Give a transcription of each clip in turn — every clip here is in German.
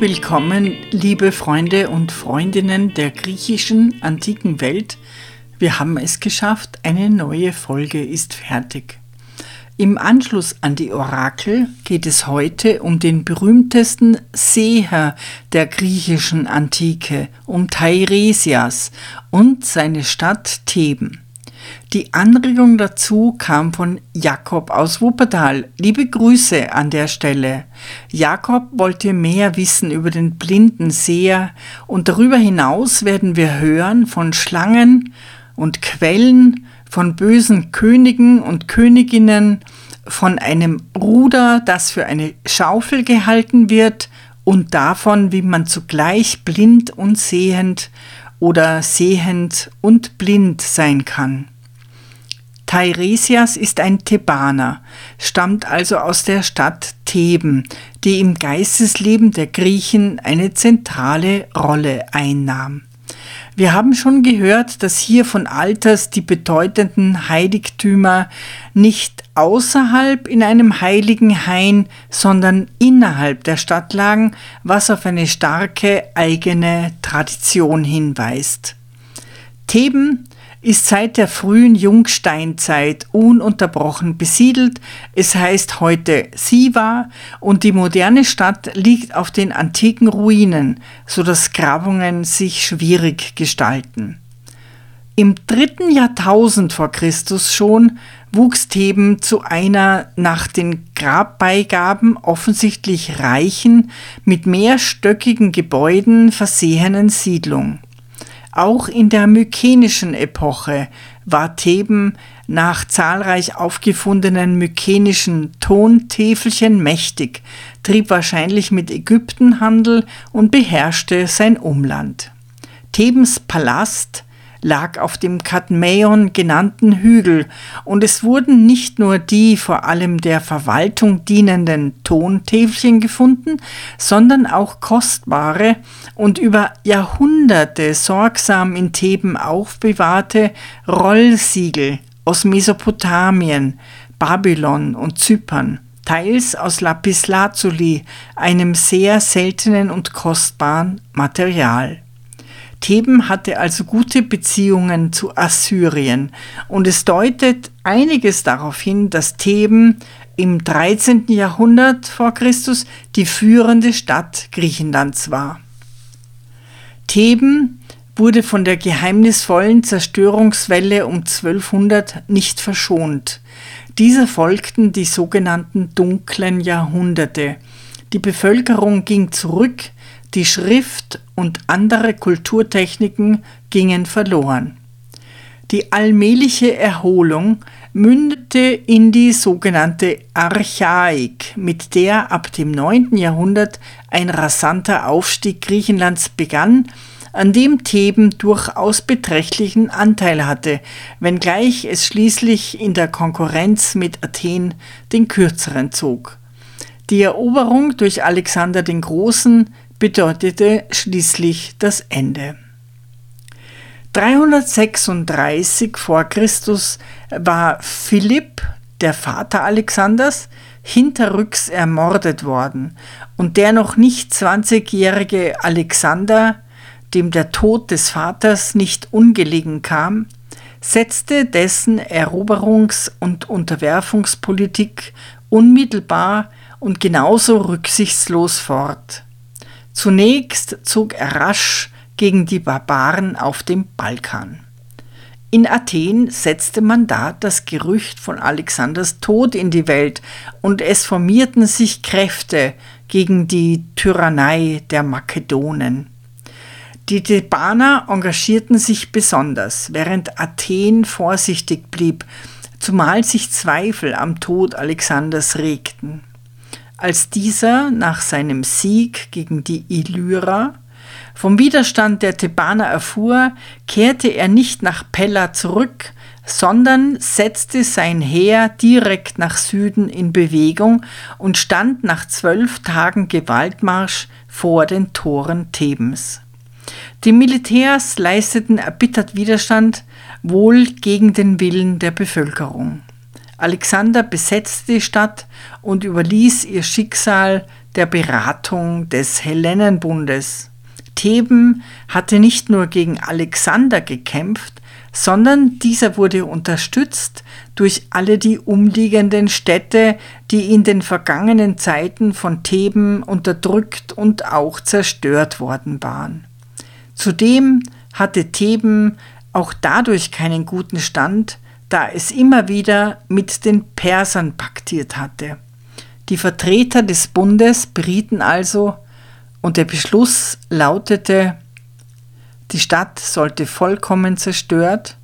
Willkommen, liebe Freunde und Freundinnen der griechischen antiken Welt. Wir haben es geschafft, eine neue Folge ist fertig. Im Anschluss an die Orakel geht es heute um den berühmtesten Seher der griechischen Antike, um Teiresias und seine Stadt Theben. Die Anregung dazu kam von Jakob aus Wuppertal. Liebe Grüße an der Stelle. Jakob wollte mehr wissen über den blinden Seher und darüber hinaus werden wir hören von Schlangen und Quellen, von bösen Königen und Königinnen, von einem Ruder, das für eine Schaufel gehalten wird und davon, wie man zugleich blind und sehend oder sehend und blind sein kann. Teiresias ist ein Thebaner, stammt also aus der Stadt Theben, die im Geistesleben der Griechen eine zentrale Rolle einnahm. Wir haben schon gehört, dass hier von alters die bedeutenden Heiligtümer nicht außerhalb in einem heiligen Hain, sondern innerhalb der Stadt lagen, was auf eine starke eigene Tradition hinweist. Theben ist seit der frühen Jungsteinzeit ununterbrochen besiedelt. Es heißt heute Siva und die moderne Stadt liegt auf den antiken Ruinen, so dass Grabungen sich schwierig gestalten. Im dritten Jahrtausend vor Christus schon wuchs Theben zu einer nach den Grabbeigaben offensichtlich reichen, mit mehrstöckigen Gebäuden versehenen Siedlung. Auch in der mykenischen Epoche war Theben nach zahlreich aufgefundenen mykenischen Tontäfelchen mächtig, trieb wahrscheinlich mit Ägypten Handel und beherrschte sein Umland. Thebens Palast lag auf dem Kadmäon genannten Hügel, und es wurden nicht nur die vor allem der Verwaltung dienenden Tontäfelchen gefunden, sondern auch kostbare und über Jahrhunderte sorgsam in Theben aufbewahrte Rollsiegel aus Mesopotamien, Babylon und Zypern teils aus Lapislazuli, einem sehr seltenen und kostbaren Material. Theben hatte also gute Beziehungen zu Assyrien und es deutet einiges darauf hin, dass Theben im 13. Jahrhundert vor Christus die führende Stadt Griechenlands war. Theben wurde von der geheimnisvollen Zerstörungswelle um 1200 nicht verschont. Dieser folgten die sogenannten dunklen Jahrhunderte. Die Bevölkerung ging zurück, die Schrift und andere Kulturtechniken gingen verloren. Die allmähliche Erholung mündete in die sogenannte Archaik, mit der ab dem 9. Jahrhundert ein rasanter Aufstieg Griechenlands begann, an dem Theben durchaus beträchtlichen Anteil hatte, wenngleich es schließlich in der Konkurrenz mit Athen den kürzeren zog. Die Eroberung durch Alexander den Großen bedeutete schließlich das Ende. 336 vor Christus war Philipp, der Vater Alexanders, hinterrücks ermordet worden und der noch nicht 20-jährige Alexander, dem der Tod des Vaters nicht ungelegen kam, setzte dessen Eroberungs- und Unterwerfungspolitik unmittelbar und genauso rücksichtslos fort. Zunächst zog er rasch gegen die Barbaren auf dem Balkan. In Athen setzte man da das Gerücht von Alexanders Tod in die Welt und es formierten sich Kräfte gegen die Tyrannei der Makedonen. Die Thebaner engagierten sich besonders, während Athen vorsichtig blieb, zumal sich Zweifel am Tod Alexanders regten. Als dieser nach seinem Sieg gegen die Illyrer Vom Widerstand der Thebaner erfuhr, kehrte er nicht nach Pella zurück, sondern setzte sein Heer direkt nach Süden in Bewegung und stand nach zwölf Tagen Gewaltmarsch vor den Toren Thebens. Die Militärs leisteten erbittert Widerstand, wohl gegen den Willen der Bevölkerung. Alexander besetzte die Stadt und überließ ihr Schicksal der Beratung des Hellennenbundes. Theben hatte nicht nur gegen Alexander gekämpft, sondern dieser wurde unterstützt durch alle die umliegenden Städte, die in den vergangenen Zeiten von Theben unterdrückt und auch zerstört worden waren. Zudem hatte Theben auch dadurch keinen guten Stand, da es immer wieder mit den Persern paktiert hatte. Die Vertreter des Bundes berieten also, und der Beschluss lautete, die Stadt sollte vollkommen zerstört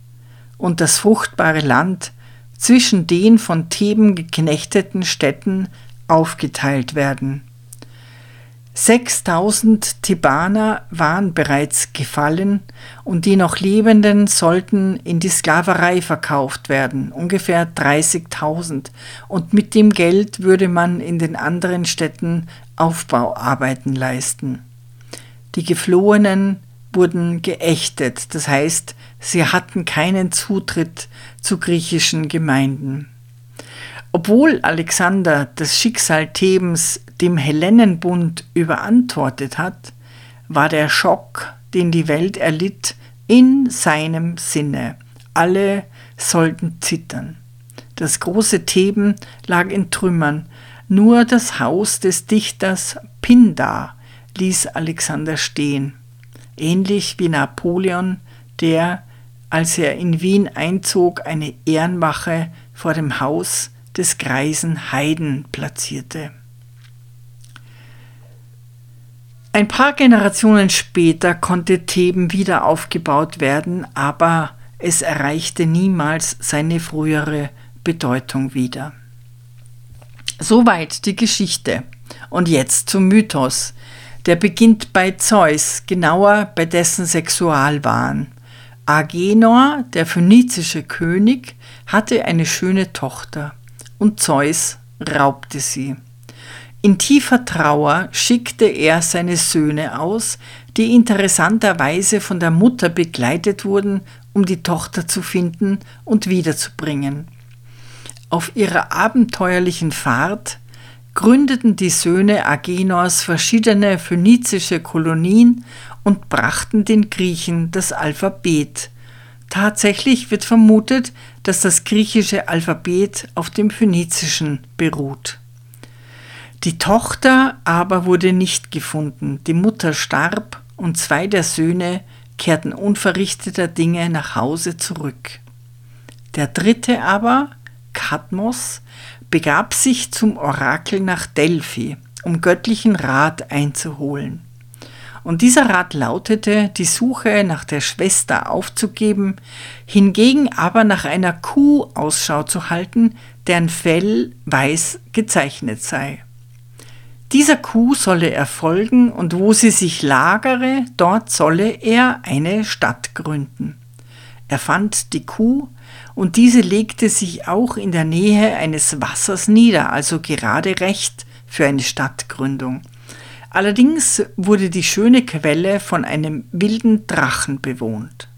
und das fruchtbare Land zwischen den von Theben geknechteten Städten aufgeteilt werden. 6000 Thebaner waren bereits gefallen und die noch Lebenden sollten in die Sklaverei verkauft werden, ungefähr 30.000. Und mit dem Geld würde man in den anderen Städten Aufbauarbeiten leisten. Die Geflohenen wurden geächtet, das heißt, sie hatten keinen Zutritt zu griechischen Gemeinden. Obwohl Alexander das Schicksal Thebens dem Hellennenbund überantwortet hat, war der Schock, den die Welt erlitt, in seinem Sinne. Alle sollten zittern. Das große Theben lag in Trümmern, nur das Haus des Dichters Pindar ließ Alexander stehen, ähnlich wie Napoleon, der, als er in Wien einzog, eine Ehrenwache vor dem Haus des greisen Heiden platzierte. Ein paar Generationen später konnte Theben wieder aufgebaut werden, aber es erreichte niemals seine frühere Bedeutung wieder. Soweit die Geschichte. Und jetzt zum Mythos. Der beginnt bei Zeus, genauer bei dessen Sexualwahn. Agenor, der phönizische König, hatte eine schöne Tochter und Zeus raubte sie. In tiefer Trauer schickte er seine Söhne aus, die interessanterweise von der Mutter begleitet wurden, um die Tochter zu finden und wiederzubringen. Auf ihrer abenteuerlichen Fahrt gründeten die Söhne Agenors verschiedene phönizische Kolonien und brachten den Griechen das Alphabet. Tatsächlich wird vermutet, dass das griechische Alphabet auf dem phönizischen beruht. Die Tochter aber wurde nicht gefunden, die Mutter starb und zwei der Söhne kehrten unverrichteter Dinge nach Hause zurück. Der dritte aber, Kadmos, begab sich zum Orakel nach Delphi, um göttlichen Rat einzuholen. Und dieser Rat lautete, die Suche nach der Schwester aufzugeben, hingegen aber nach einer Kuh Ausschau zu halten, deren Fell weiß gezeichnet sei. Dieser Kuh solle er folgen und wo sie sich lagere, dort solle er eine Stadt gründen. Er fand die Kuh und diese legte sich auch in der Nähe eines Wassers nieder, also gerade recht für eine Stadtgründung. Allerdings wurde die schöne Quelle von einem wilden Drachen bewohnt.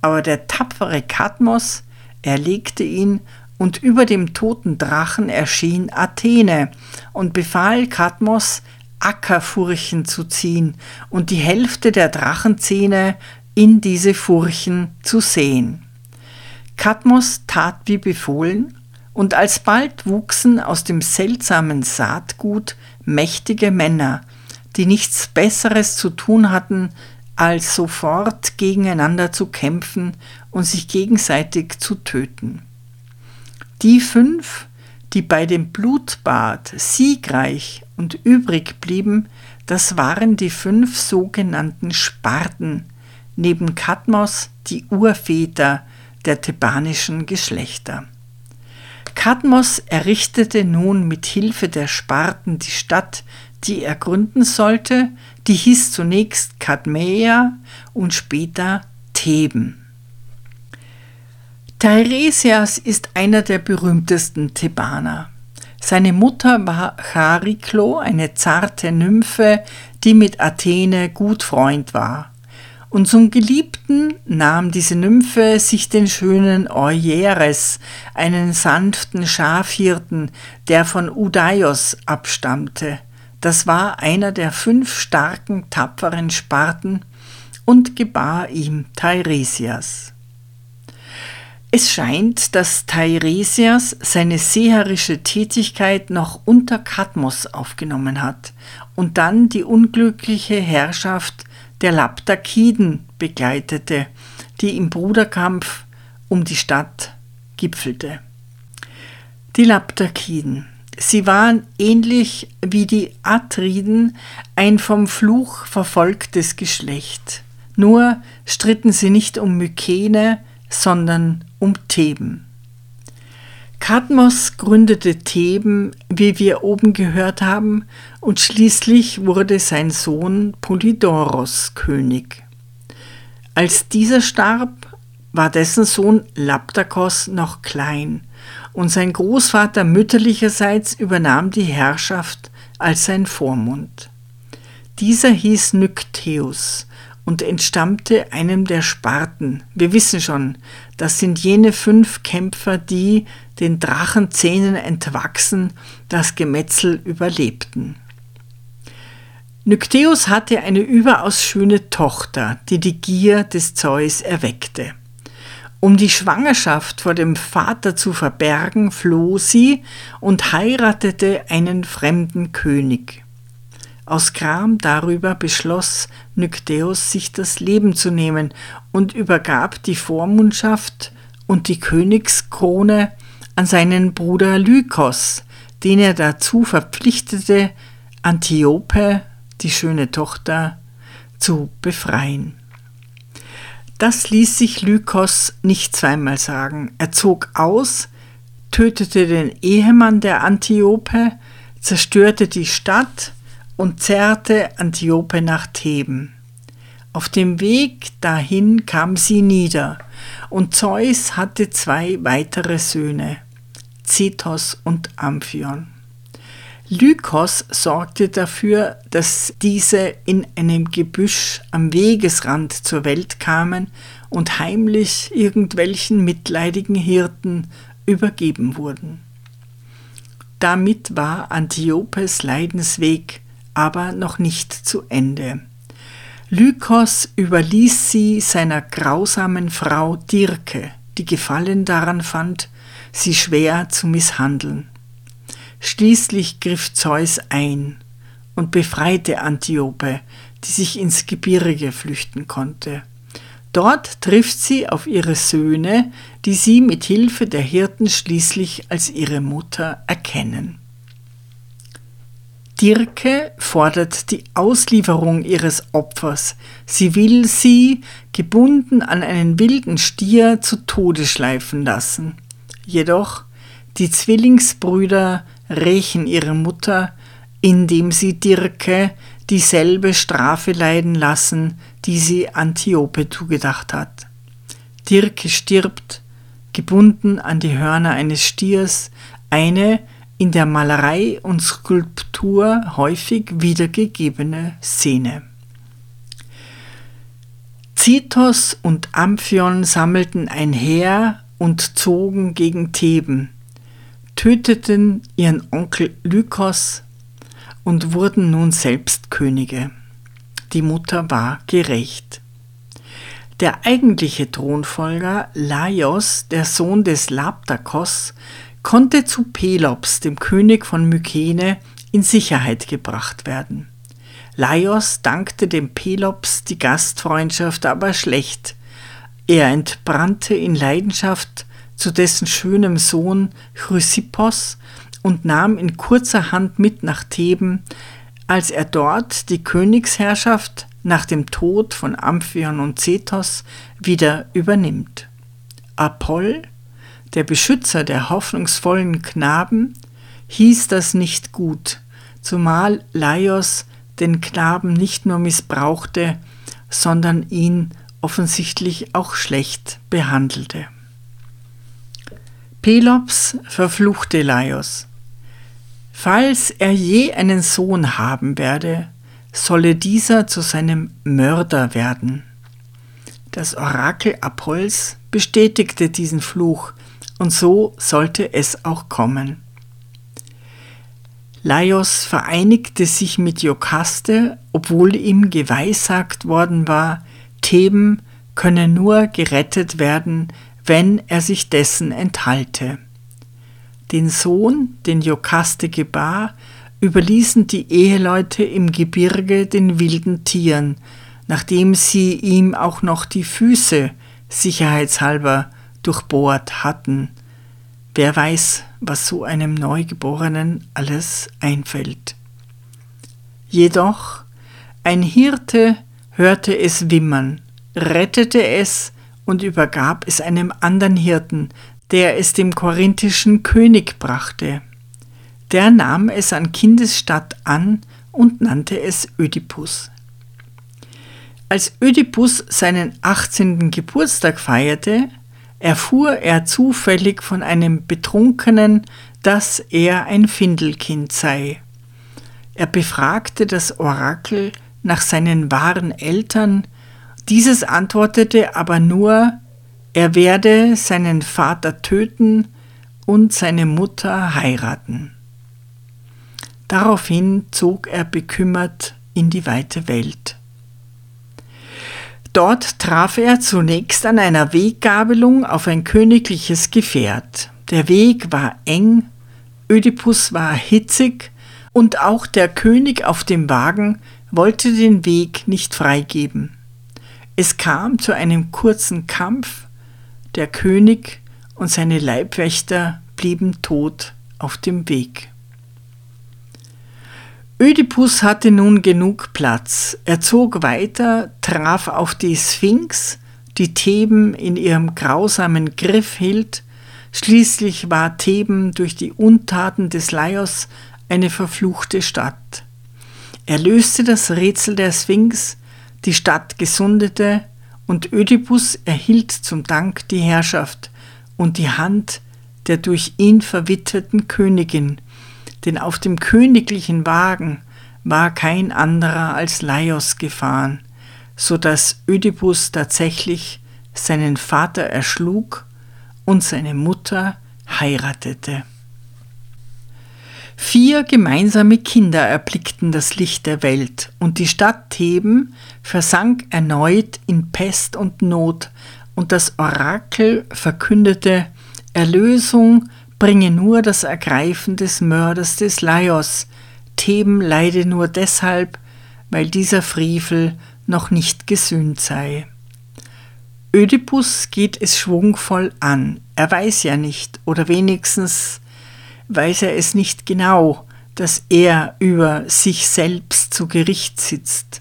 Aber der tapfere Kadmos erlegte ihn und über dem toten Drachen erschien Athene und befahl Kadmos, Ackerfurchen zu ziehen und die Hälfte der Drachenzähne in diese Furchen zu sehen. Kadmos tat wie befohlen, und alsbald wuchsen aus dem seltsamen Saatgut mächtige Männer, die nichts Besseres zu tun hatten, als sofort gegeneinander zu kämpfen und sich gegenseitig zu töten. Die fünf, die bei dem Blutbad siegreich und übrig blieben, das waren die fünf sogenannten Sparten, neben Kadmos die Urväter der thebanischen Geschlechter. Kadmos errichtete nun mit Hilfe der Sparten die Stadt, die er gründen sollte, die hieß zunächst Kadmeia und später Theben. Teiresias ist einer der berühmtesten Thebaner. Seine Mutter war Chariklo, eine zarte Nymphe, die mit Athene gut Freund war. Und zum Geliebten nahm diese Nymphe sich den schönen Eueres, einen sanften Schafhirten, der von Udaios abstammte. Das war einer der fünf starken, tapferen Sparten und gebar ihm Teiresias. Es scheint, dass Teiresias seine seherische Tätigkeit noch unter Kadmos aufgenommen hat und dann die unglückliche Herrschaft der Laptakiden begleitete, die im Bruderkampf um die Stadt gipfelte. Die Laptakiden. Sie waren ähnlich wie die Atriden ein vom Fluch verfolgtes Geschlecht. Nur stritten sie nicht um Mykene, sondern um Theben. Kadmos gründete Theben, wie wir oben gehört haben, und schließlich wurde sein Sohn Polydoros König. Als dieser starb, war dessen Sohn Laptakos noch klein, und sein Großvater mütterlicherseits übernahm die Herrschaft als sein Vormund. Dieser hieß Nykteus und entstammte einem der Sparten. Wir wissen schon, das sind jene fünf Kämpfer, die, den Drachenzähnen entwachsen, das Gemetzel überlebten. Nykteus hatte eine überaus schöne Tochter, die die Gier des Zeus erweckte. Um die Schwangerschaft vor dem Vater zu verbergen, floh sie und heiratete einen fremden König. Aus Gram darüber beschloss Nykteus, sich das Leben zu nehmen und übergab die Vormundschaft und die Königskrone an seinen Bruder Lykos, den er dazu verpflichtete, Antiope, die schöne Tochter, zu befreien. Das ließ sich Lykos nicht zweimal sagen. Er zog aus, tötete den Ehemann der Antiope, zerstörte die Stadt und zerrte Antiope nach Theben. Auf dem Weg dahin kam sie nieder, und Zeus hatte zwei weitere Söhne, Cetos und Amphion. Lykos sorgte dafür, dass diese in einem Gebüsch am Wegesrand zur Welt kamen und heimlich irgendwelchen mitleidigen Hirten übergeben wurden. Damit war Antiopes Leidensweg aber noch nicht zu Ende. Lykos überließ sie seiner grausamen Frau Dirke, die Gefallen daran fand, sie schwer zu misshandeln. Schließlich griff Zeus ein und befreite Antiope, die sich ins Gebirge flüchten konnte. Dort trifft sie auf ihre Söhne, die sie mit Hilfe der Hirten schließlich als ihre Mutter erkennen. Dirke fordert die Auslieferung ihres Opfers. Sie will sie, gebunden an einen wilden Stier, zu Tode schleifen lassen. Jedoch die Zwillingsbrüder rächen ihre Mutter, indem sie Dirke dieselbe Strafe leiden lassen, die sie Antiope zugedacht hat. Dirke stirbt, gebunden an die Hörner eines Stiers, eine in der Malerei und Skulptur häufig wiedergegebene Szene. Zitos und Amphion sammelten ein Heer und zogen gegen Theben töteten ihren Onkel Lykos und wurden nun selbst Könige. Die Mutter war gerecht. Der eigentliche Thronfolger Laios, der Sohn des Laptakos, konnte zu Pelops, dem König von Mykene, in Sicherheit gebracht werden. Laios dankte dem Pelops die Gastfreundschaft aber schlecht. Er entbrannte in Leidenschaft zu dessen schönem Sohn Chrysippos und nahm in kurzer Hand mit nach Theben, als er dort die Königsherrschaft nach dem Tod von Amphion und Cetos wieder übernimmt. Apoll, der Beschützer der hoffnungsvollen Knaben, hieß das nicht gut, zumal Laios den Knaben nicht nur missbrauchte, sondern ihn offensichtlich auch schlecht behandelte. Pelops verfluchte Laios. Falls er je einen Sohn haben werde, solle dieser zu seinem Mörder werden. Das Orakel Apolls bestätigte diesen Fluch, und so sollte es auch kommen. Laios vereinigte sich mit Jokaste, obwohl ihm geweissagt worden war, Theben könne nur gerettet werden, wenn er sich dessen enthalte. Den Sohn, den Jokaste gebar, überließen die Eheleute im Gebirge den wilden Tieren, nachdem sie ihm auch noch die Füße sicherheitshalber durchbohrt hatten. Wer weiß, was so einem Neugeborenen alles einfällt. Jedoch ein Hirte hörte es wimmern, rettete es und übergab es einem anderen Hirten, der es dem korinthischen König brachte. Der nahm es an Kindesstatt an und nannte es Ödipus. Als Ödipus seinen 18. Geburtstag feierte, erfuhr er zufällig von einem Betrunkenen, dass er ein Findelkind sei. Er befragte das Orakel nach seinen wahren Eltern, dieses antwortete aber nur, er werde seinen Vater töten und seine Mutter heiraten. Daraufhin zog er bekümmert in die weite Welt. Dort traf er zunächst an einer Weggabelung auf ein königliches Gefährt. Der Weg war eng, Ödipus war hitzig und auch der König auf dem Wagen wollte den Weg nicht freigeben. Es kam zu einem kurzen Kampf, der König und seine Leibwächter blieben tot auf dem Weg. Ödipus hatte nun genug Platz. Er zog weiter, traf auf die Sphinx, die Theben in ihrem grausamen Griff hielt. Schließlich war Theben durch die Untaten des Laios eine verfluchte Stadt. Er löste das Rätsel der Sphinx, die Stadt gesundete und Ödipus erhielt zum Dank die Herrschaft und die Hand der durch ihn verwitweten Königin, denn auf dem königlichen Wagen war kein anderer als Laios gefahren, so dass Ödipus tatsächlich seinen Vater erschlug und seine Mutter heiratete. Vier gemeinsame Kinder erblickten das Licht der Welt, und die Stadt Theben versank erneut in Pest und Not, und das Orakel verkündete, Erlösung bringe nur das Ergreifen des Mörders des Laios. Theben leide nur deshalb, weil dieser Frevel noch nicht gesühnt sei. Ödipus geht es schwungvoll an. Er weiß ja nicht, oder wenigstens weiß er es nicht genau, dass er über sich selbst zu Gericht sitzt.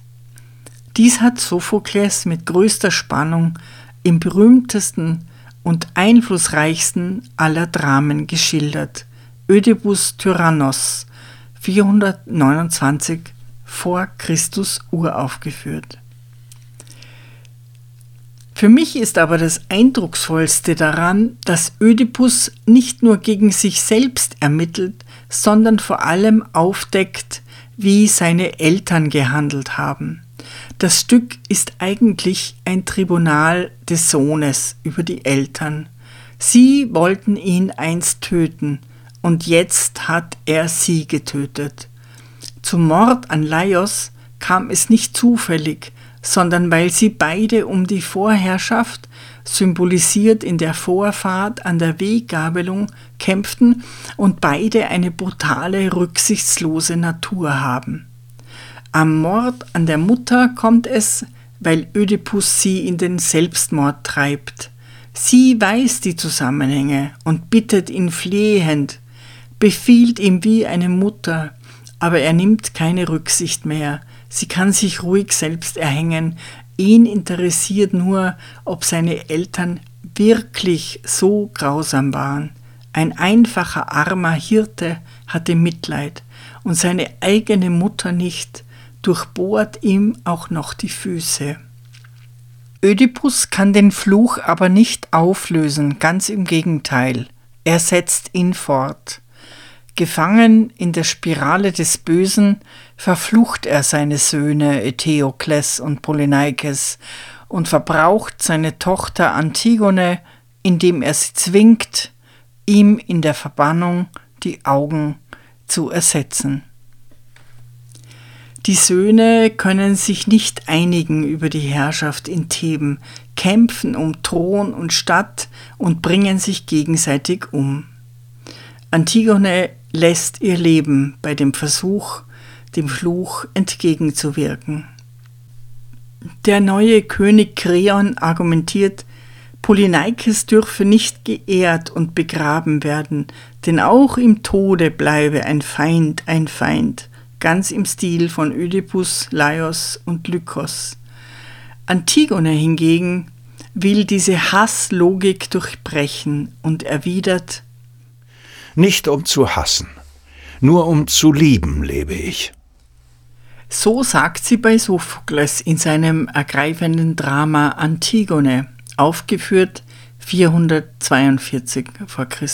Dies hat Sophokles mit größter Spannung im berühmtesten und einflussreichsten aller Dramen geschildert, Ödipus Tyrannos, 429 vor Christus uraufgeführt. Für mich ist aber das Eindrucksvollste daran, dass Ödipus nicht nur gegen sich selbst ermittelt, sondern vor allem aufdeckt, wie seine Eltern gehandelt haben. Das Stück ist eigentlich ein Tribunal des Sohnes über die Eltern. Sie wollten ihn einst töten, und jetzt hat er sie getötet. Zum Mord an Laios kam es nicht zufällig, sondern weil sie beide um die Vorherrschaft, symbolisiert in der Vorfahrt an der Weggabelung, kämpften und beide eine brutale, rücksichtslose Natur haben. Am Mord an der Mutter kommt es, weil Ödipus sie in den Selbstmord treibt. Sie weiß die Zusammenhänge und bittet ihn flehend, befiehlt ihm wie eine Mutter, aber er nimmt keine Rücksicht mehr. Sie kann sich ruhig selbst erhängen. Ihn interessiert nur, ob seine Eltern wirklich so grausam waren. Ein einfacher armer Hirte hatte Mitleid und seine eigene Mutter nicht, durchbohrt ihm auch noch die Füße. Ödipus kann den Fluch aber nicht auflösen, ganz im Gegenteil. Er setzt ihn fort. Gefangen in der Spirale des Bösen verflucht er seine Söhne Eteokles und Polyneikes und verbraucht seine Tochter Antigone, indem er sie zwingt, ihm in der Verbannung die Augen zu ersetzen. Die Söhne können sich nicht einigen über die Herrschaft in Theben, kämpfen um Thron und Stadt und bringen sich gegenseitig um. Antigone lässt ihr Leben bei dem Versuch, dem Fluch entgegenzuwirken. Der neue König Kreon argumentiert, Polyneikes dürfe nicht geehrt und begraben werden, denn auch im Tode bleibe ein Feind ein Feind ganz im Stil von Ödipus, Laios und Lykos. Antigone hingegen will diese Hasslogik durchbrechen und erwidert Nicht um zu hassen, nur um zu lieben lebe ich. So sagt sie bei Sophokles in seinem ergreifenden Drama Antigone, aufgeführt 442 v. Chr.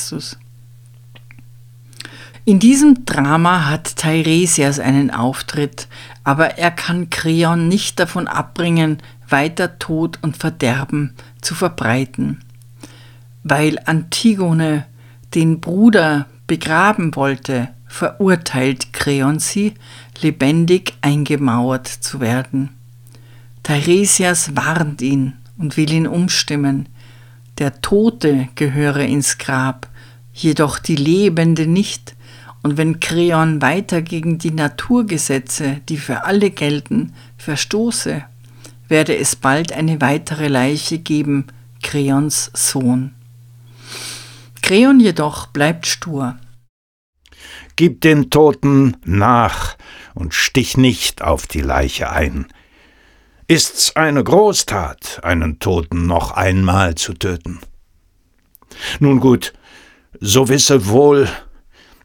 In diesem Drama hat Teiresias einen Auftritt, aber er kann Kreon nicht davon abbringen, weiter Tod und Verderben zu verbreiten. Weil Antigone den Bruder begraben wollte, verurteilt Kreon sie, lebendig eingemauert zu werden. Teiresias warnt ihn und will ihn umstimmen. Der Tote gehöre ins Grab, jedoch die Lebende nicht, und wenn Kreon weiter gegen die Naturgesetze, die für alle gelten, verstoße, werde es bald eine weitere Leiche geben, Kreons Sohn. Kreon jedoch bleibt stur. Gib den Toten nach und stich nicht auf die Leiche ein. Ist's eine Großtat, einen Toten noch einmal zu töten? Nun gut, so wisse wohl,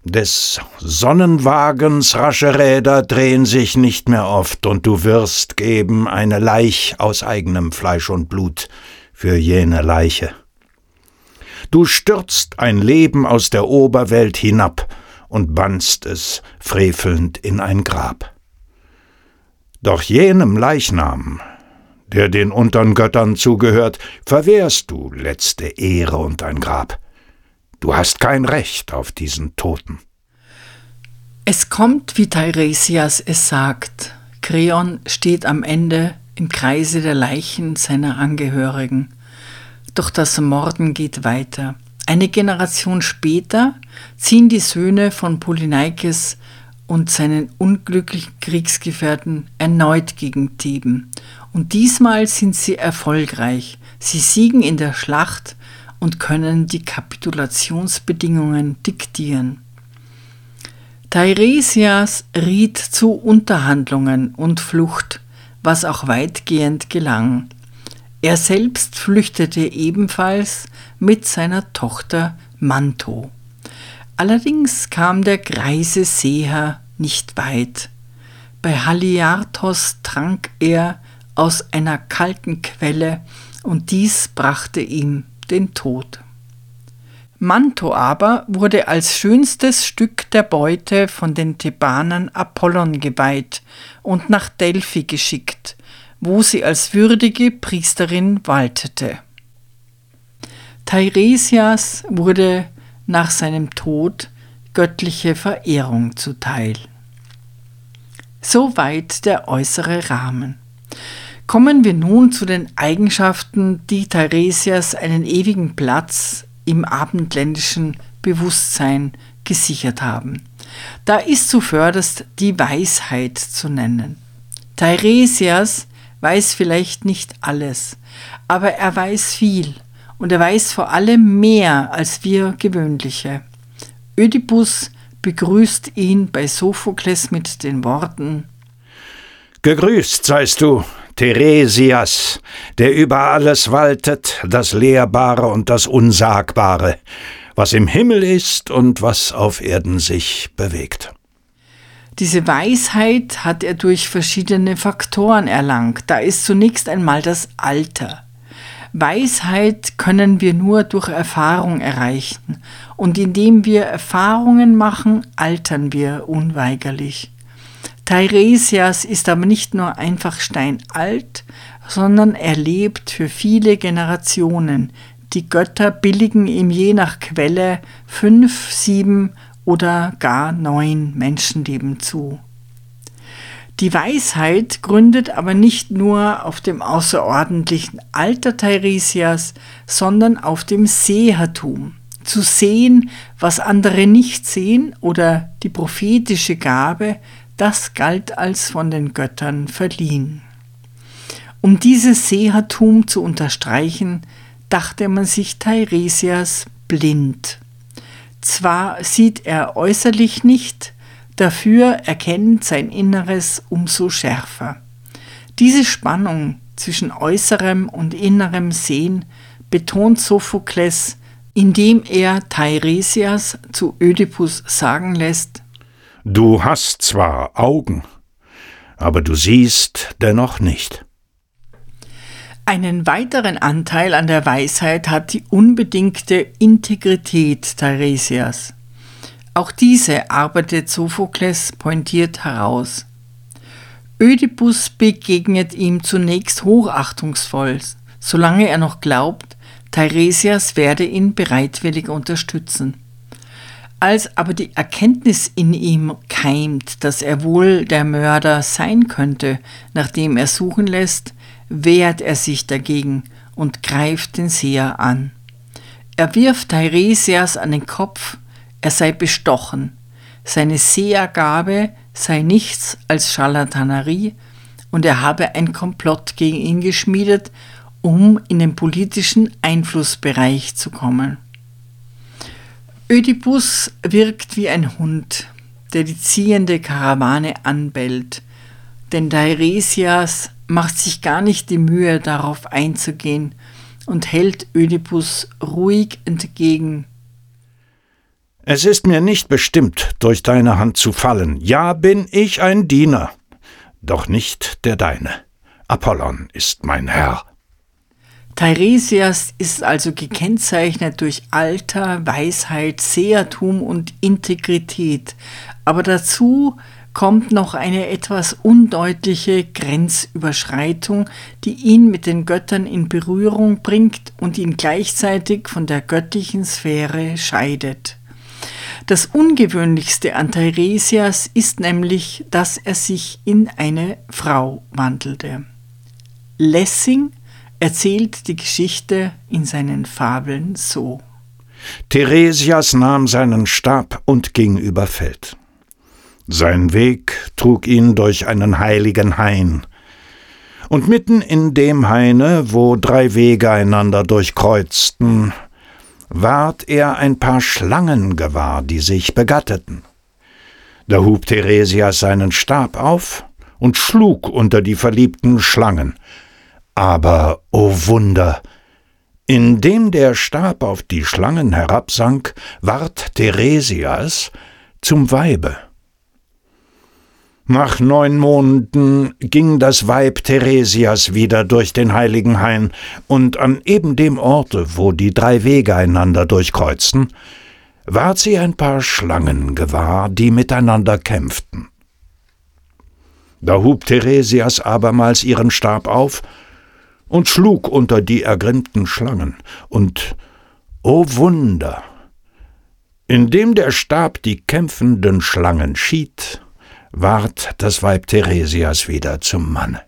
des Sonnenwagens rasche Räder drehen sich nicht mehr oft, und du wirst geben eine Leich aus eigenem Fleisch und Blut für jene Leiche. Du stürzt ein Leben aus der Oberwelt hinab und bannst es frevelnd in ein Grab. Doch jenem Leichnam, der den untern Göttern zugehört, verwehrst du letzte Ehre und ein Grab. Du hast kein Recht auf diesen Toten. Es kommt, wie Teiresias es sagt. Kreon steht am Ende im Kreise der Leichen seiner Angehörigen. Doch das Morden geht weiter. Eine Generation später ziehen die Söhne von Polyneikes und seinen unglücklichen Kriegsgefährten erneut gegen Theben. Und diesmal sind sie erfolgreich. Sie siegen in der Schlacht und können die Kapitulationsbedingungen diktieren. Teiresias riet zu Unterhandlungen und Flucht, was auch weitgehend gelang. Er selbst flüchtete ebenfalls mit seiner Tochter Manto. Allerdings kam der greise Seher nicht weit. Bei Haliartos trank er aus einer kalten Quelle, und dies brachte ihm den Tod. Manto aber wurde als schönstes Stück der Beute von den Thebanern Apollon geweiht und nach Delphi geschickt, wo sie als würdige Priesterin waltete. Teiresias wurde nach seinem Tod göttliche Verehrung zuteil. Soweit der äußere Rahmen. Kommen wir nun zu den Eigenschaften, die Teiresias einen ewigen Platz im abendländischen Bewusstsein gesichert haben. Da ist zuvörderst die Weisheit zu nennen. Teiresias weiß vielleicht nicht alles, aber er weiß viel und er weiß vor allem mehr als wir gewöhnliche. Ödipus begrüßt ihn bei Sophokles mit den Worten Gegrüßt seist du, Theresias, der über alles waltet, das Lehrbare und das Unsagbare, was im Himmel ist und was auf Erden sich bewegt. Diese Weisheit hat er durch verschiedene Faktoren erlangt. Da ist zunächst einmal das Alter. Weisheit können wir nur durch Erfahrung erreichen. Und indem wir Erfahrungen machen, altern wir unweigerlich. Teiresias ist aber nicht nur einfach steinalt, sondern er lebt für viele Generationen. Die Götter billigen ihm je nach Quelle fünf, sieben oder gar neun Menschenleben zu. Die Weisheit gründet aber nicht nur auf dem außerordentlichen Alter Teiresias, sondern auf dem Sehertum. Zu sehen, was andere nicht sehen oder die prophetische Gabe, das galt als von den Göttern verliehen. Um dieses Sehertum zu unterstreichen, dachte man sich Teiresias blind. Zwar sieht er äußerlich nicht, dafür erkennt sein Inneres umso schärfer. Diese Spannung zwischen äußerem und innerem Sehen betont Sophokles, indem er Teiresias zu Ödipus sagen lässt, Du hast zwar Augen, aber du siehst dennoch nicht. Einen weiteren Anteil an der Weisheit hat die unbedingte Integrität Teiresias. Auch diese arbeitet Sophokles pointiert heraus. Ödipus begegnet ihm zunächst hochachtungsvoll, solange er noch glaubt, Teiresias werde ihn bereitwillig unterstützen. Als aber die Erkenntnis in ihm keimt, dass er wohl der Mörder sein könnte, nachdem er suchen lässt, wehrt er sich dagegen und greift den Seher an. Er wirft Teiresias an den Kopf, er sei bestochen, seine Sehergabe sei nichts als Scharlatanerie und er habe ein Komplott gegen ihn geschmiedet, um in den politischen Einflussbereich zu kommen. Ödipus wirkt wie ein Hund, der die ziehende Karawane anbellt, denn Teiresias macht sich gar nicht die Mühe, darauf einzugehen und hält Ödipus ruhig entgegen. Es ist mir nicht bestimmt, durch deine Hand zu fallen. Ja, bin ich ein Diener, doch nicht der deine. Apollon ist mein Herr. Teiresias ist also gekennzeichnet durch Alter, Weisheit, Sehertum und Integrität, aber dazu kommt noch eine etwas undeutliche Grenzüberschreitung, die ihn mit den Göttern in Berührung bringt und ihn gleichzeitig von der göttlichen Sphäre scheidet. Das Ungewöhnlichste an Teiresias ist nämlich, dass er sich in eine Frau wandelte. Lessing erzählt die Geschichte in seinen Fabeln so. Theresias nahm seinen Stab und ging über Feld. Sein Weg trug ihn durch einen heiligen Hain. Und mitten in dem Haine, wo drei Wege einander durchkreuzten, ward er ein paar Schlangen gewahr, die sich begatteten. Da hub Theresias seinen Stab auf und schlug unter die verliebten Schlangen, aber, o oh Wunder, indem der Stab auf die Schlangen herabsank, ward Theresias zum Weibe. Nach neun Monaten ging das Weib Theresias wieder durch den heiligen Hain, und an eben dem Orte, wo die drei Wege einander durchkreuzten, ward sie ein paar Schlangen gewahr, die miteinander kämpften. Da hub Theresias abermals ihren Stab auf und schlug unter die ergrimmten Schlangen, und, o oh Wunder, indem der Stab die kämpfenden Schlangen schied, ward das Weib Theresias wieder zum Manne.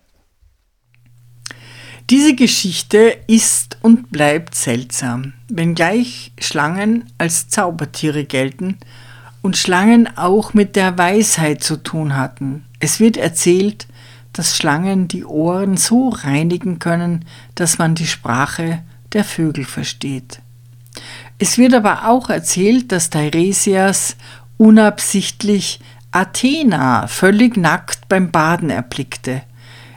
Diese Geschichte ist und bleibt seltsam, wenngleich Schlangen als Zaubertiere gelten und Schlangen auch mit der Weisheit zu tun hatten. Es wird erzählt, dass Schlangen die Ohren so reinigen können, dass man die Sprache der Vögel versteht. Es wird aber auch erzählt, dass Teiresias unabsichtlich Athena völlig nackt beim Baden erblickte.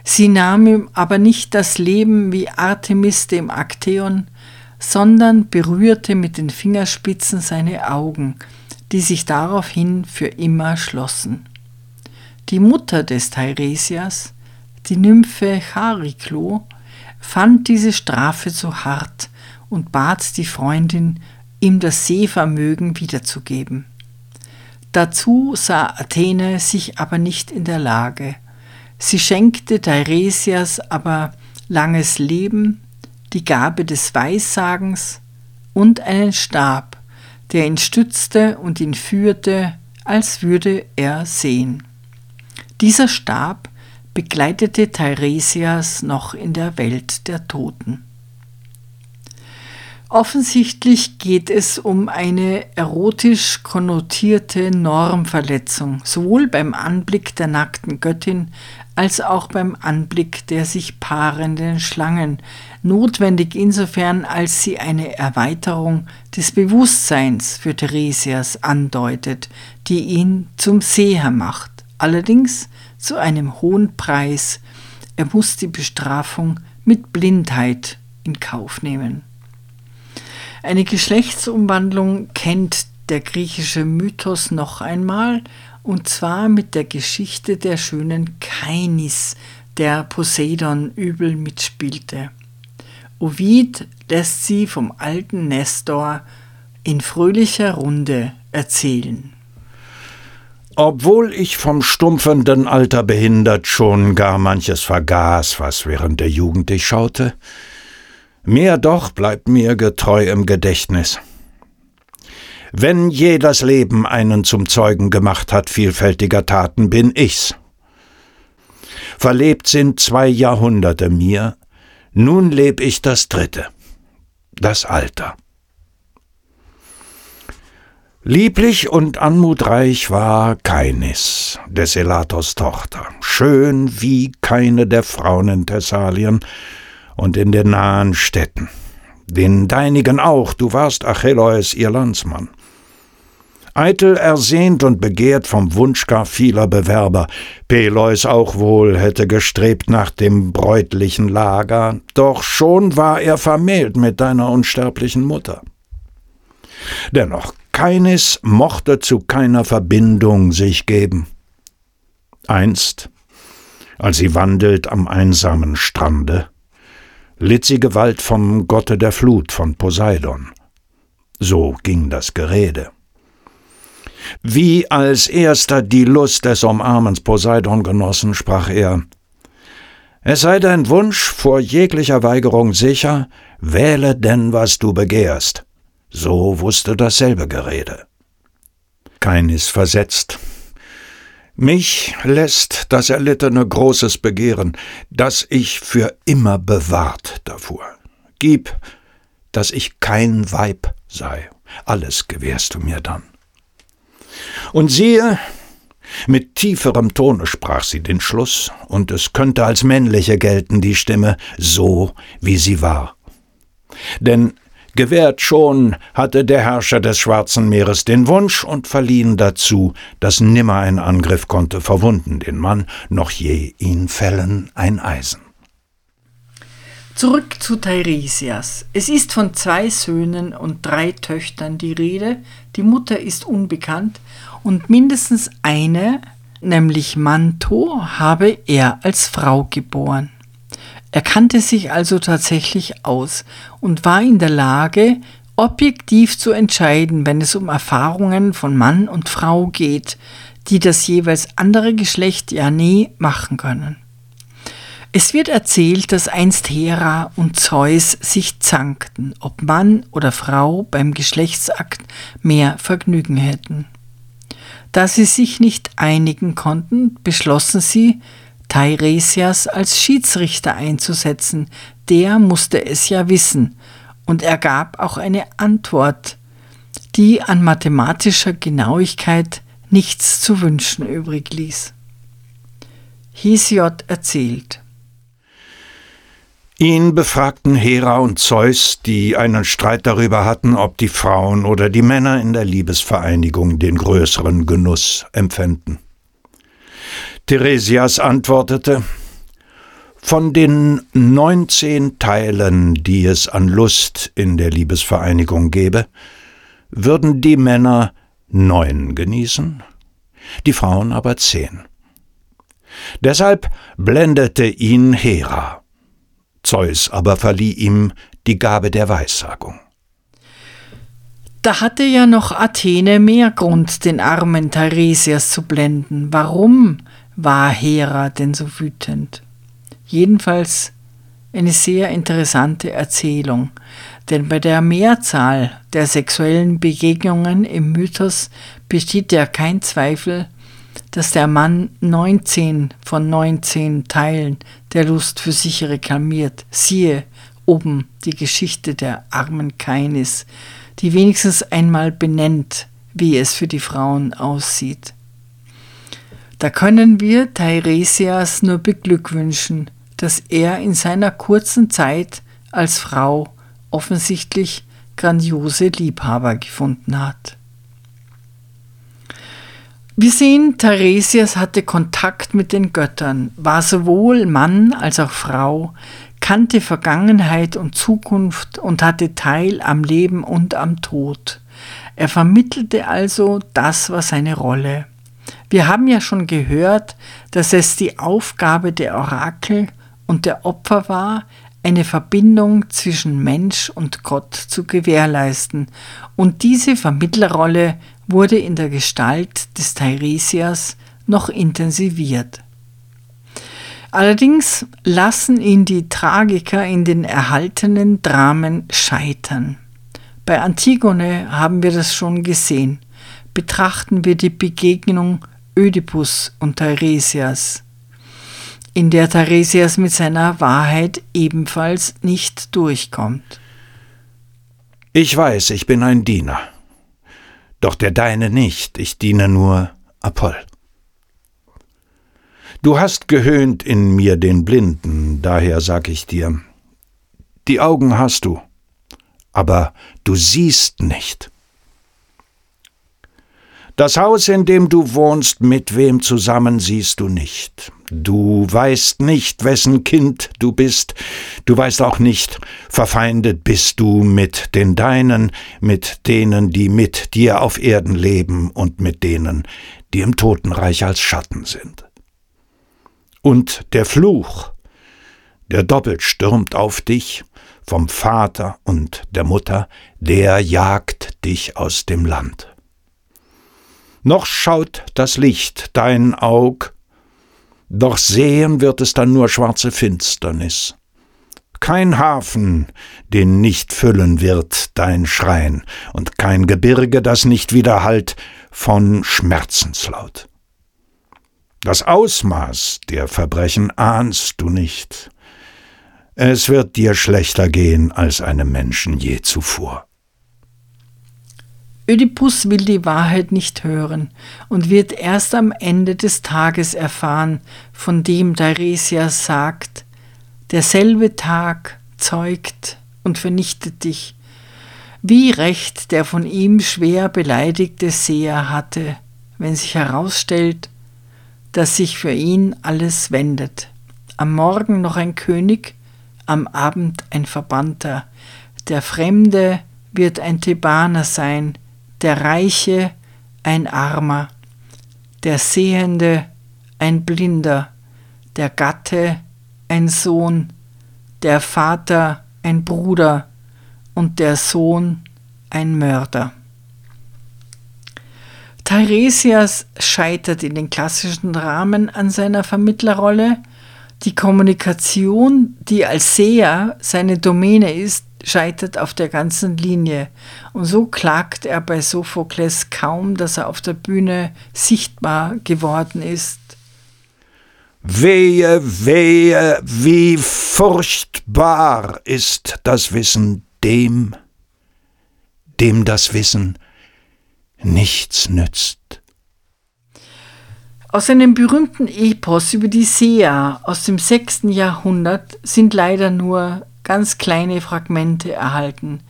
Sie nahm ihm aber nicht das Leben wie Artemis dem Aktäon, sondern berührte mit den Fingerspitzen seine Augen, die sich daraufhin für immer schlossen. Die Mutter des Teiresias, die Nymphe Chariklo, fand diese Strafe zu hart und bat die Freundin, ihm das Sehvermögen wiederzugeben. Dazu sah Athene sich aber nicht in der Lage. Sie schenkte Teiresias aber langes Leben, die Gabe des Weissagens und einen Stab, der ihn stützte und ihn führte, als würde er sehen. Dieser Stab begleitete Teiresias noch in der Welt der Toten. Offensichtlich geht es um eine erotisch konnotierte Normverletzung, sowohl beim Anblick der nackten Göttin als auch beim Anblick der sich paarenden Schlangen, notwendig insofern, als sie eine Erweiterung des Bewusstseins für Theresias andeutet, die ihn zum Seher macht, allerdings zu einem hohen Preis. Er muss die Bestrafung mit Blindheit in Kauf nehmen. Eine Geschlechtsumwandlung kennt der griechische Mythos noch einmal, und zwar mit der Geschichte der schönen Kainis, der Poseidon übel mitspielte. Ovid lässt sie vom alten Nestor in fröhlicher Runde erzählen. Obwohl ich vom stumpfenden Alter behindert schon gar manches vergaß, was während der Jugend ich schaute, Mehr doch bleibt mir getreu im Gedächtnis. Wenn je das Leben einen zum Zeugen gemacht hat vielfältiger Taten, bin ich's. Verlebt sind zwei Jahrhunderte mir, nun leb ich das dritte, das Alter. Lieblich und anmutreich war Kainis, des Elatos Tochter, schön wie keine der Frauen in Thessalien, und in den nahen Städten. Den deinigen auch, du warst Achilleus, ihr Landsmann. Eitel ersehnt und begehrt vom Wunsch gar vieler Bewerber, Peleus auch wohl hätte gestrebt nach dem bräutlichen Lager, doch schon war er vermählt mit deiner unsterblichen Mutter. Dennoch, keines mochte zu keiner Verbindung sich geben. Einst, als sie wandelt am einsamen Strande, litt sie Gewalt vom Gotte der Flut von Poseidon. So ging das Gerede. Wie als erster die Lust des Umarmens Poseidon genossen, sprach er Es sei dein Wunsch vor jeglicher Weigerung sicher, wähle denn, was du begehrst. So wusste dasselbe Gerede. Keines versetzt, mich lässt das Erlittene großes Begehren, das ich für immer bewahrt davor. Gib, dass ich kein Weib sei, alles gewährst du mir dann. Und siehe, mit tieferem Tone sprach sie den Schluss, und es könnte als männliche gelten die Stimme, so wie sie war. Denn Gewährt schon hatte der Herrscher des Schwarzen Meeres den Wunsch und verliehen dazu, dass nimmer ein Angriff konnte verwunden den Mann, noch je ihn fällen ein Eisen. Zurück zu Teiresias. Es ist von zwei Söhnen und drei Töchtern die Rede, die Mutter ist unbekannt und mindestens eine, nämlich Manto, habe er als Frau geboren. Er kannte sich also tatsächlich aus und war in der Lage, objektiv zu entscheiden, wenn es um Erfahrungen von Mann und Frau geht, die das jeweils andere Geschlecht ja nie machen können. Es wird erzählt, dass einst Hera und Zeus sich zankten, ob Mann oder Frau beim Geschlechtsakt mehr Vergnügen hätten. Da sie sich nicht einigen konnten, beschlossen sie, Teiresias als Schiedsrichter einzusetzen. Der musste es ja wissen, und er gab auch eine Antwort, die an mathematischer Genauigkeit nichts zu wünschen übrig ließ. Hesiod erzählt. Ihn befragten Hera und Zeus, die einen Streit darüber hatten, ob die Frauen oder die Männer in der Liebesvereinigung den größeren Genuss empfänden. Theresias antwortete, von den neunzehn Teilen, die es an Lust in der Liebesvereinigung gäbe, würden die Männer neun genießen, die Frauen aber zehn. Deshalb blendete ihn Hera. Zeus aber verlieh ihm die Gabe der Weissagung. Da hatte ja noch Athene mehr Grund, den armen Teiresias zu blenden. Warum war Hera denn so wütend? Jedenfalls eine sehr interessante Erzählung, denn bei der Mehrzahl der sexuellen Begegnungen im Mythos besteht ja kein Zweifel, dass der Mann 19 von 19 Teilen der Lust für sich reklamiert. Siehe oben die Geschichte der armen Kainis, die wenigstens einmal benennt, wie es für die Frauen aussieht. Da können wir Teiresias nur beglückwünschen, dass er in seiner kurzen Zeit als Frau offensichtlich grandiose Liebhaber gefunden hat. Wir sehen, Theresias hatte Kontakt mit den Göttern, war sowohl Mann als auch Frau, kannte Vergangenheit und Zukunft und hatte Teil am Leben und am Tod. Er vermittelte also, das war seine Rolle. Wir haben ja schon gehört, dass es die Aufgabe der Orakel und der Opfer war, eine Verbindung zwischen Mensch und Gott zu gewährleisten, und diese Vermittlerrolle wurde in der Gestalt des Teiresias noch intensiviert. Allerdings lassen ihn die Tragiker in den erhaltenen Dramen scheitern. Bei Antigone haben wir das schon gesehen. Betrachten wir die Begegnung Ödipus und Teiresias, in der Teiresias mit seiner Wahrheit ebenfalls nicht durchkommt. Ich weiß, ich bin ein Diener doch der deine nicht, ich diene nur Apoll. Du hast gehöhnt in mir den Blinden, daher sag ich dir, die Augen hast du, aber du siehst nicht. Das Haus, in dem du wohnst, mit wem zusammen siehst du nicht. Du weißt nicht, wessen Kind du bist, du weißt auch nicht, verfeindet bist du mit den Deinen, mit denen, die mit dir auf Erden leben und mit denen, die im Totenreich als Schatten sind. Und der Fluch, der doppelt stürmt auf dich, vom Vater und der Mutter, der jagt dich aus dem Land. Noch schaut das Licht dein Aug, doch sehen wird es dann nur schwarze Finsternis. Kein Hafen, den nicht füllen wird dein Schrein, und kein Gebirge, das nicht widerhallt von Schmerzenslaut. Das Ausmaß der Verbrechen ahnst du nicht. Es wird dir schlechter gehen als einem Menschen je zuvor. Ödipus will die Wahrheit nicht hören und wird erst am Ende des Tages erfahren, von dem Teiresias sagt, derselbe Tag zeugt und vernichtet dich, wie recht der von ihm schwer beleidigte Seher hatte, wenn sich herausstellt, dass sich für ihn alles wendet. Am Morgen noch ein König, am Abend ein Verbannter. Der Fremde wird ein Thebaner sein, der Reiche ein Armer, der Sehende ein Blinder, der Gatte ein Sohn, der Vater ein Bruder und der Sohn ein Mörder. Teiresias scheitert in den klassischen Rahmen an seiner Vermittlerrolle. Die Kommunikation, die als Seher seine Domäne ist, scheitert auf der ganzen Linie. Und so klagt er bei Sophokles kaum, dass er auf der Bühne sichtbar geworden ist. Wehe, wehe, wie furchtbar ist das Wissen dem, dem das Wissen nichts nützt. Aus einem berühmten Epos über die Sea aus dem 6. Jahrhundert sind leider nur ganz kleine Fragmente erhalten,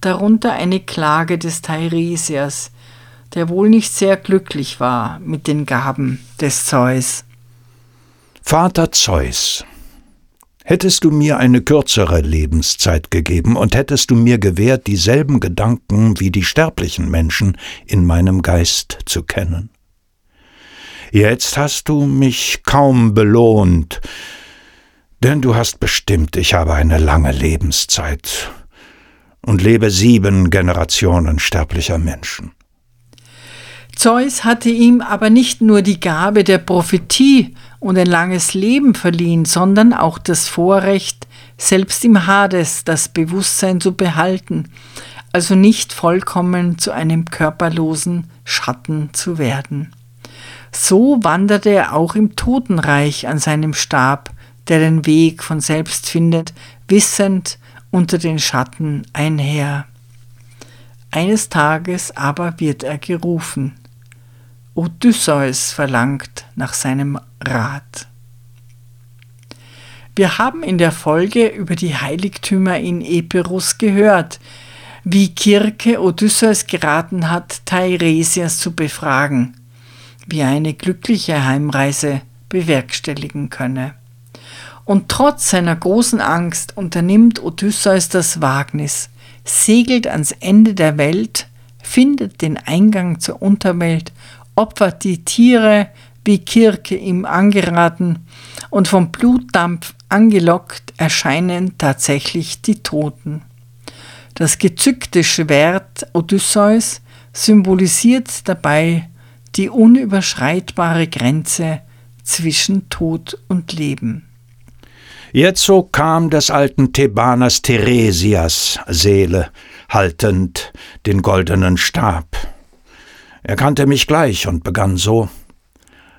darunter eine Klage des Teiresias, der wohl nicht sehr glücklich war mit den Gaben des Zeus. Vater Zeus, hättest du mir eine kürzere Lebenszeit gegeben und hättest du mir gewährt, dieselben Gedanken wie die sterblichen Menschen in meinem Geist zu kennen. Jetzt hast du mich kaum belohnt, denn du hast bestimmt, ich habe eine lange Lebenszeit und lebe sieben Generationen sterblicher Menschen. Zeus hatte ihm aber nicht nur die Gabe der Prophetie und ein langes Leben verliehen, sondern auch das Vorrecht, selbst im Hades das Bewusstsein zu behalten, also nicht vollkommen zu einem körperlosen Schatten zu werden. So wanderte er auch im Totenreich an seinem Stab, der den Weg von selbst findet, wissend unter den Schatten einher. Eines Tages aber wird er gerufen. Odysseus verlangt nach seinem Rat. Wir haben in der Folge über die Heiligtümer in Epirus gehört, wie Kirke Odysseus geraten hat, Teiresias zu befragen, wie er eine glückliche Heimreise bewerkstelligen könne. Und trotz seiner großen Angst unternimmt Odysseus das Wagnis, segelt ans Ende der Welt, findet den Eingang zur Unterwelt opfert die Tiere, wie Kirke ihm angeraten, und vom Blutdampf angelockt erscheinen tatsächlich die Toten. Das gezückte Schwert Odysseus symbolisiert dabei die unüberschreitbare Grenze zwischen Tod und Leben. Jetzo kam des alten Thebaners Theresias Seele, haltend den goldenen Stab. Er kannte mich gleich und begann so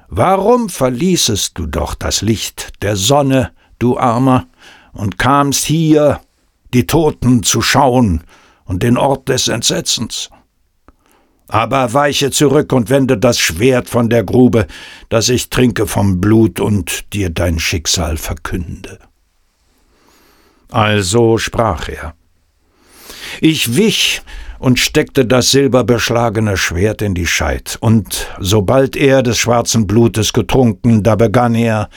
Warum verließest du doch das Licht der Sonne, du Armer, und kamst hier, die Toten zu schauen und den Ort des Entsetzens? Aber weiche zurück und wende das Schwert von der Grube, dass ich trinke vom Blut und dir dein Schicksal verkünde. Also sprach er. Ich wich und steckte das silberbeschlagene Schwert in die Scheid, und sobald er des schwarzen Blutes getrunken, da begann er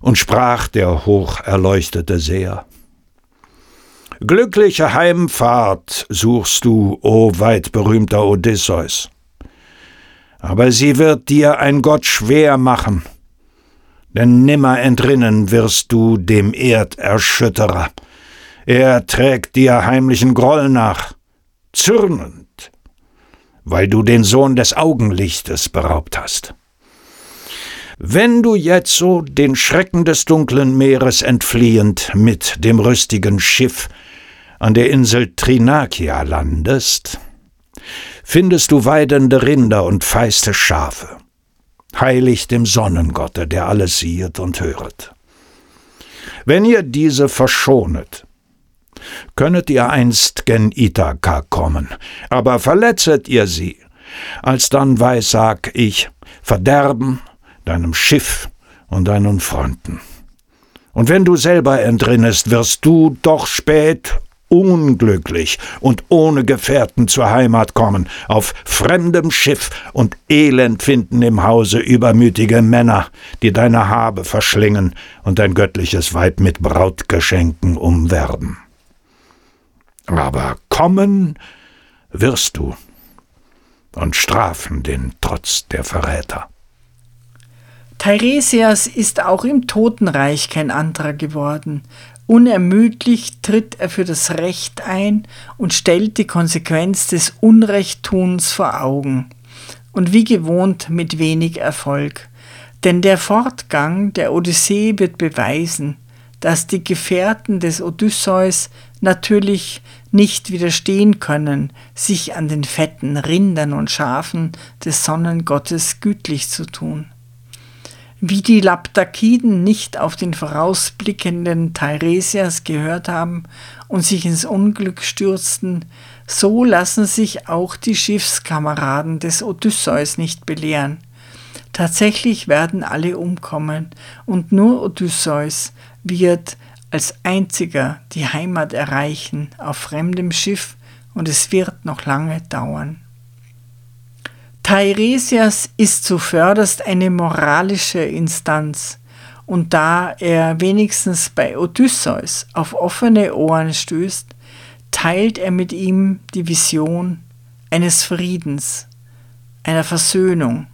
und sprach der hocherleuchtete Seher. Glückliche Heimfahrt suchst du, o weit berühmter Odysseus. Aber sie wird dir ein Gott schwer machen, denn nimmer entrinnen wirst du dem Erderschütterer. Er trägt dir heimlichen Groll nach, zürnend, weil du den Sohn des Augenlichtes beraubt hast. Wenn du jetzo den Schrecken des dunklen Meeres entfliehend mit dem rüstigen Schiff an der Insel Trinakia landest, findest du weidende Rinder und feiste Schafe, heilig dem Sonnengotte, der alles siehet und höret. Wenn ihr diese verschonet, könnet ihr einst gen Ithaka kommen, aber verletzet ihr sie, alsdann weissag ich Verderben deinem Schiff und deinen Freunden. Und wenn du selber entrinnest, wirst du doch spät unglücklich und ohne Gefährten zur Heimat kommen, auf fremdem Schiff und Elend finden im Hause übermütige Männer, die deine Habe verschlingen und dein göttliches Weib mit Brautgeschenken umwerben aber kommen wirst du und strafen den Trotz der Verräter. Teiresias ist auch im Totenreich kein anderer geworden. Unermüdlich tritt er für das Recht ein und stellt die Konsequenz des Unrechttuns vor Augen. Und wie gewohnt mit wenig Erfolg. Denn der Fortgang der Odyssee wird beweisen, dass die Gefährten des Odysseus natürlich nicht widerstehen können, sich an den fetten Rindern und Schafen des Sonnengottes gütlich zu tun. Wie die Laptakiden nicht auf den vorausblickenden Teiresias gehört haben und sich ins Unglück stürzten, so lassen sich auch die Schiffskameraden des Odysseus nicht belehren. Tatsächlich werden alle umkommen, und nur Odysseus wird als einziger die Heimat erreichen auf fremdem Schiff und es wird noch lange dauern. Teiresias ist zuvörderst eine moralische Instanz, und da er wenigstens bei Odysseus auf offene Ohren stößt, teilt er mit ihm die Vision eines Friedens, einer Versöhnung,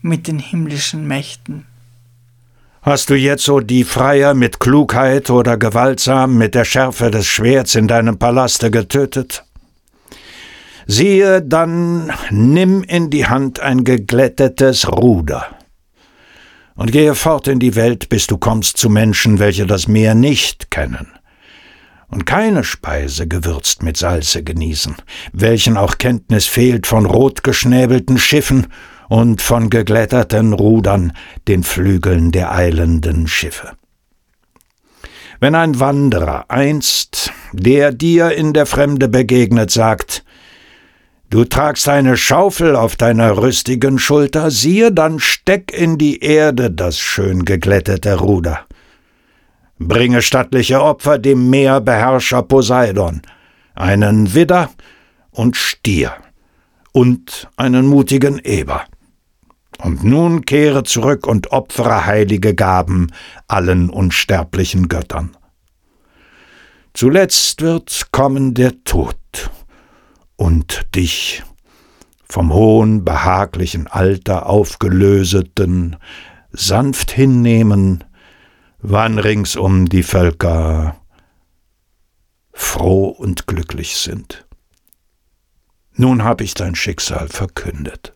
mit den himmlischen Mächten. Hast du jetzo die Freier mit Klugheit oder gewaltsam mit der Schärfe des Schwerts in deinem Palaste getötet? Siehe, dann nimm in die Hand ein geglättetes Ruder und gehe fort in die Welt, bis du kommst zu Menschen, welche das Meer nicht kennen und keine Speise gewürzt mit Salze genießen, welchen auch Kenntnis fehlt von rotgeschnäbelten Schiffen und von geglätterten Rudern, den Flügeln der eilenden Schiffe. Wenn ein Wanderer einst, der dir in der Fremde begegnet, sagt, Du tragst eine Schaufel auf deiner rüstigen Schulter, siehe, dann steck in die Erde das schön geglättete Ruder. Bringe stattliche Opfer dem Meerbeherrscher Poseidon, einen Widder und Stier und einen mutigen Eber. Und nun kehre zurück und opfere heilige Gaben allen unsterblichen Göttern. Zuletzt wird kommen der Tod und dich vom hohen, behaglichen Alter aufgelöseten sanft hinnehmen, wann ringsum die Völker froh und glücklich sind. Nun hab ich dein Schicksal verkündet.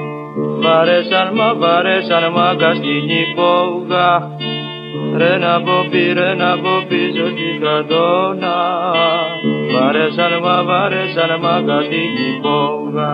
Βαρέσαν μα βαρέσαν μα καστινή πόγα. Ρε να ποπεί ρε να πίσω στην κατώνα Βαρέσαν μα βαρέσαν μα καστινή πόγα.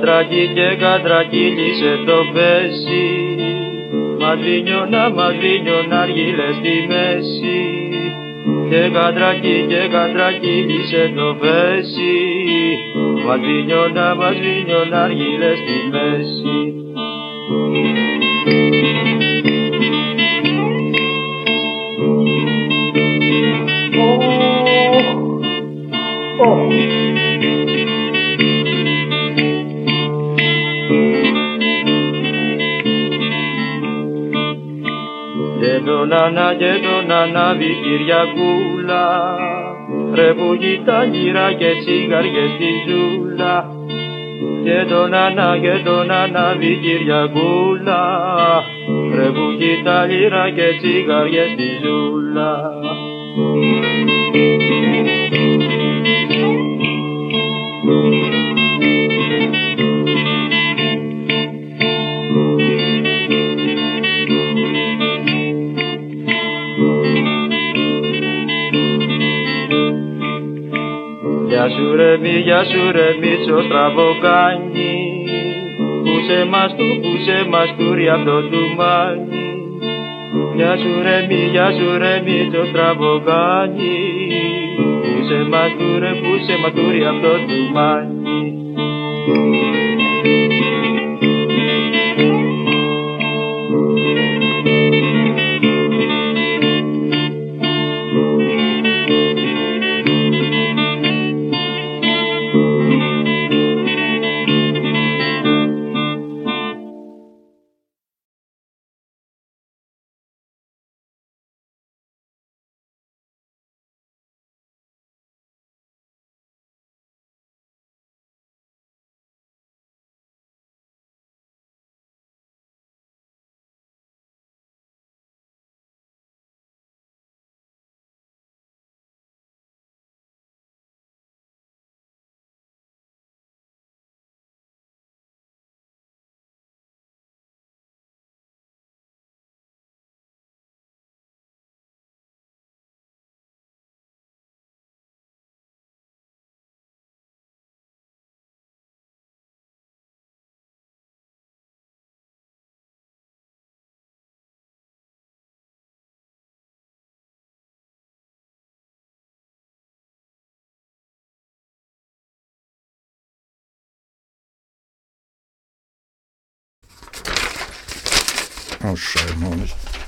κατρακί και κατρακύλισε το πέσι. Μαδρίνιωνα, μαδρίνιωνα αργύλες στη μέση. Και κατρακί και κατρακύλισε το πέσι. Μαδρίνιωνα, μαδρίνιωνα αργύλες στη μέση νανά και το νανάβι Κυριακούλα. Ρε που τα γύρα και τσιγάριες στη ζούλα. Και το νανά και το νανάβι Κυριακούλα. Ρε που τα γύρα και τσιγάριες στη ζούλα. Γεια σου ρε μη, γεια σου ρε μίτσο στραβοκάνι Πούσε μας του, πούσε μας του ρε αυτό του μάνι Γεια σου ρε μη, γεια σου ρε μίτσο στραβοκάνι Πούσε μας του ρε, πούσε μας του ρε αυτό του μάνι Oh, Scheiben auch nicht.